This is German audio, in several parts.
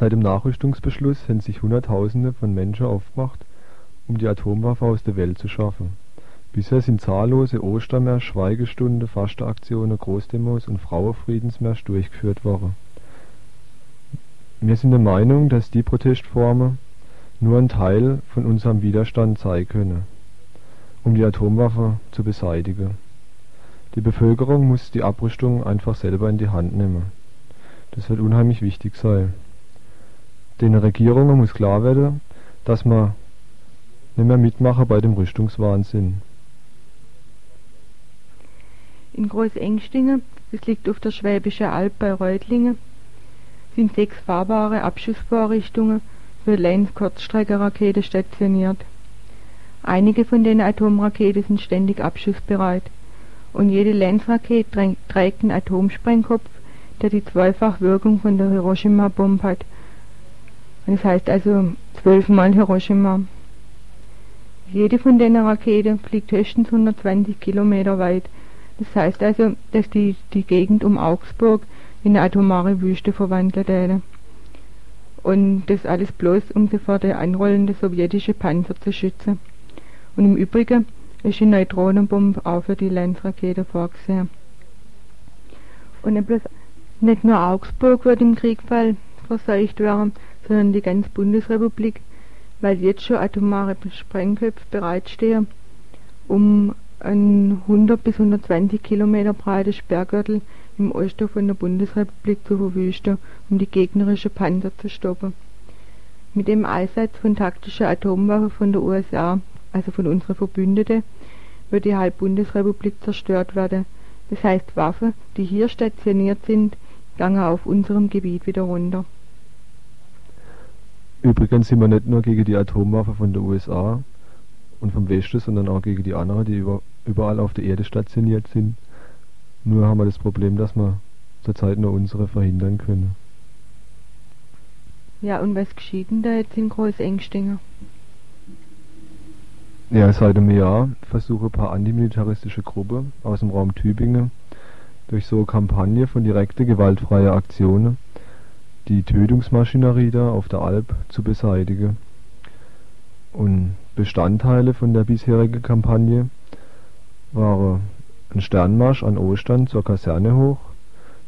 Seit dem Nachrüstungsbeschluss haben sich Hunderttausende von Menschen aufgemacht, um die Atomwaffe aus der Welt zu schaffen. Bisher sind zahllose Ostermärsche, Schweigestunden, Fastenaktionen, Großdemos und Frauenfriedensmärsche durchgeführt worden. Wir sind der Meinung, dass die Protestformen nur ein Teil von unserem Widerstand sein können, um die Atomwaffe zu beseitigen. Die Bevölkerung muss die Abrüstung einfach selber in die Hand nehmen. Das wird unheimlich wichtig sein. Den Regierungen muss klar werden, dass man nicht mehr mitmachen bei dem Rüstungswahnsinn. In Großengstingen, das liegt auf der Schwäbische Alb bei Reutlingen, sind sechs fahrbare Abschussvorrichtungen für Lance-Kurzstreckenrakete stationiert. Einige von den Atomraketen sind ständig abschussbereit und jede Lance-Rakete trägt einen Atomsprengkopf, der die Zweifachwirkung von der Hiroshima-Bombe hat. Das heißt also zwölfmal Hiroshima. Jede von den Raketen fliegt höchstens 120 Kilometer weit. Das heißt also, dass die, die Gegend um Augsburg in eine atomare Wüste verwandelt hätte. Und das alles bloß, um sie vor der anrollenden sowjetische Panzer zu schützen. Und im Übrigen ist die Neutronenbombe auch für die Lanzrakete vorgesehen. Und nicht, bloß, nicht nur Augsburg wird im Kriegfall verseucht werden, sondern die ganze Bundesrepublik, weil jetzt schon atomare Sprengköpfe bereitstehen, um einen 100 bis 120 Kilometer breiten Sperrgürtel im Osten von der Bundesrepublik zu verwüsten, um die gegnerische Panzer zu stoppen. Mit dem Einsatz von taktischen Atomwaffen von der USA, also von unseren Verbündeten, wird die halbe Bundesrepublik zerstört werden. Das heißt, Waffen, die hier stationiert sind, gangen auf unserem Gebiet wieder runter. Übrigens sind wir nicht nur gegen die Atomwaffe von der USA und vom Westen, sondern auch gegen die anderen, die über, überall auf der Erde stationiert sind. Nur haben wir das Problem, dass wir zurzeit nur unsere verhindern können. Ja, und was geschieht denn da jetzt in Großengstinger? Ja, seit einem Jahr versuchen ein paar antimilitaristische Gruppen aus dem Raum Tübingen durch so eine Kampagne von direkten gewaltfreien Aktionen die Tötungsmaschinerie da auf der Alp zu beseitigen. Und Bestandteile von der bisherigen Kampagne waren ein Sternmarsch an Ostern zur Kaserne hoch,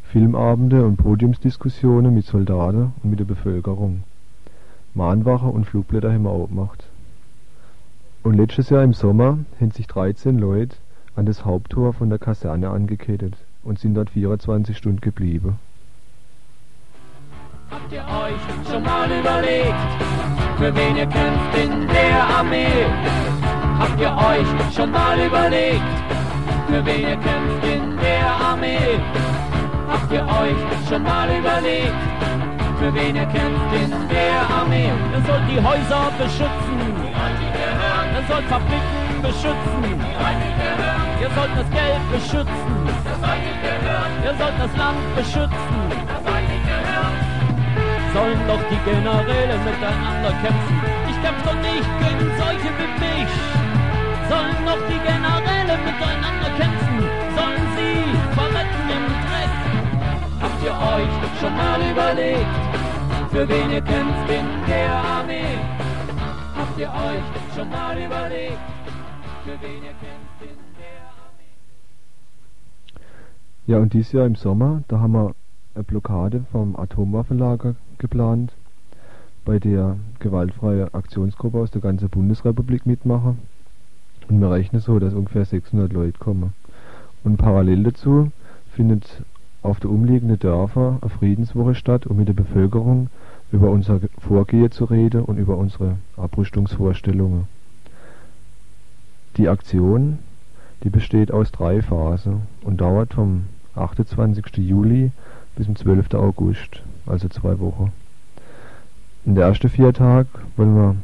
Filmabende und Podiumsdiskussionen mit Soldaten und mit der Bevölkerung. Mahnwache und Flugblätter haben wir auch gemacht. Und letztes Jahr im Sommer haben sich 13 Leute an das Haupttor von der Kaserne angekettet und sind dort 24 Stunden geblieben. Habt ihr euch schon mal überlegt, für wen ihr kämpft in der Armee? Habt ihr euch schon mal überlegt, für wen ihr kämpft in der Armee? Habt ihr euch schon mal überlegt, für wen ihr kämpft in der Armee? Ihr sollt die Häuser beschützen, ihr sollt Fabriken beschützen, ihr sollt das Geld beschützen, ihr sollt das Land beschützen sollen doch die Generäle miteinander kämpfen. Ich kämpfe doch nicht gegen solche wie mich. Sollen doch die Generäle miteinander kämpfen. Sollen sie verretten im Dreck. Habt ihr euch schon mal überlegt, für wen ihr kämpft in der Armee? Habt ihr euch schon mal überlegt, für wen ihr kämpft in der Armee? Ja, und dieses Jahr im Sommer, da haben wir Blockade vom Atomwaffenlager geplant, bei der gewaltfreie Aktionsgruppe aus der ganzen Bundesrepublik mitmachen. Und wir rechnen so, dass ungefähr 600 Leute kommen. Und parallel dazu findet auf der umliegenden Dörfer eine Friedenswoche statt, um mit der Bevölkerung über unser Vorgehen zu reden und über unsere Abrüstungsvorstellungen. Die Aktion, die besteht aus drei Phasen und dauert vom 28. Juli bis zum 12. August, also zwei Wochen. In der ersten vier Tagen wollen wir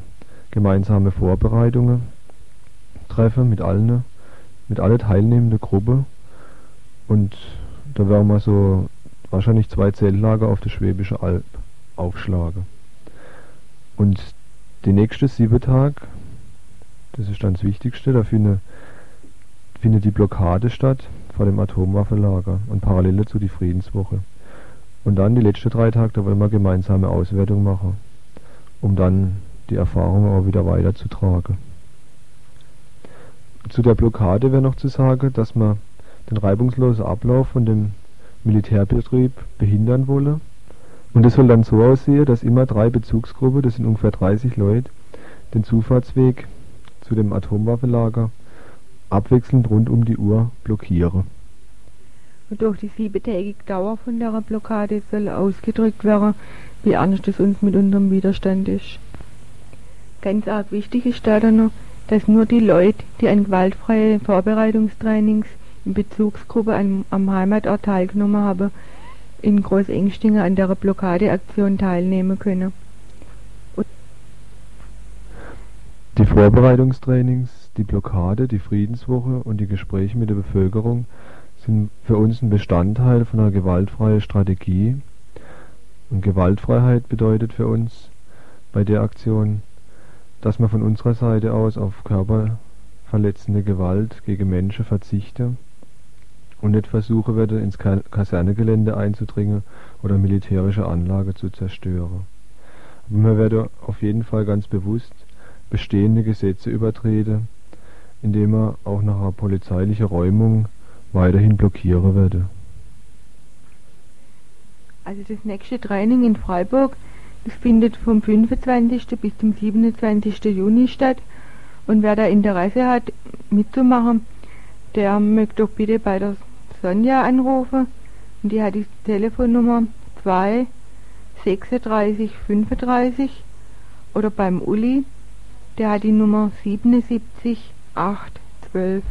gemeinsame Vorbereitungen treffen mit allen, mit allen teilnehmenden Gruppen und da werden wir so wahrscheinlich zwei Zeltlager auf der Schwäbische Alb aufschlagen. Und die nächsten sieben Tage, das ist dann das Wichtigste, da findet, findet die Blockade statt vor dem Atomwaffenlager und parallel dazu die Friedenswoche. Und dann die letzten drei Tage, da wollen wir gemeinsame Auswertung machen, um dann die Erfahrungen auch wieder weiterzutragen. Zu der Blockade wäre noch zu sagen, dass man den reibungslosen Ablauf von dem Militärbetrieb behindern wolle. Und es soll dann so aussehen, dass immer drei Bezugsgruppen, das sind ungefähr 30 Leute, den Zufahrtsweg zu dem Atomwaffenlager abwechselnd rund um die Uhr blockieren. Und durch die siebentägige Dauer von der Blockade soll ausgedrückt werden, wie ernst es uns mit unserem Widerstand ist. Ganz arg wichtig ist da dann noch, dass nur die Leute, die an gewaltfreie Vorbereitungstrainings in Bezugsgruppe am, am Heimatort teilgenommen haben, in Großengstingen an der Blockadeaktion teilnehmen können. Die Vorbereitungstrainings, die Blockade, die Friedenswoche und die Gespräche mit der Bevölkerung sind für uns ein Bestandteil von einer gewaltfreien Strategie. Und Gewaltfreiheit bedeutet für uns bei der Aktion, dass man von unserer Seite aus auf körperverletzende Gewalt gegen Menschen verzichte und nicht versuchen werde, ins Kasernegelände einzudringen oder militärische Anlage zu zerstören. Aber man werde auf jeden Fall ganz bewusst bestehende Gesetze übertreten, indem man auch nach einer polizeilichen Räumung weiterhin blockieren werde. Also das nächste Training in Freiburg, das findet vom 25. bis zum 27. Juni statt. Und wer da Interesse hat, mitzumachen, der möchte doch bitte bei der Sonja anrufen und die hat die Telefonnummer 2 36 35 oder beim Uli, der hat die Nummer 77 8 12.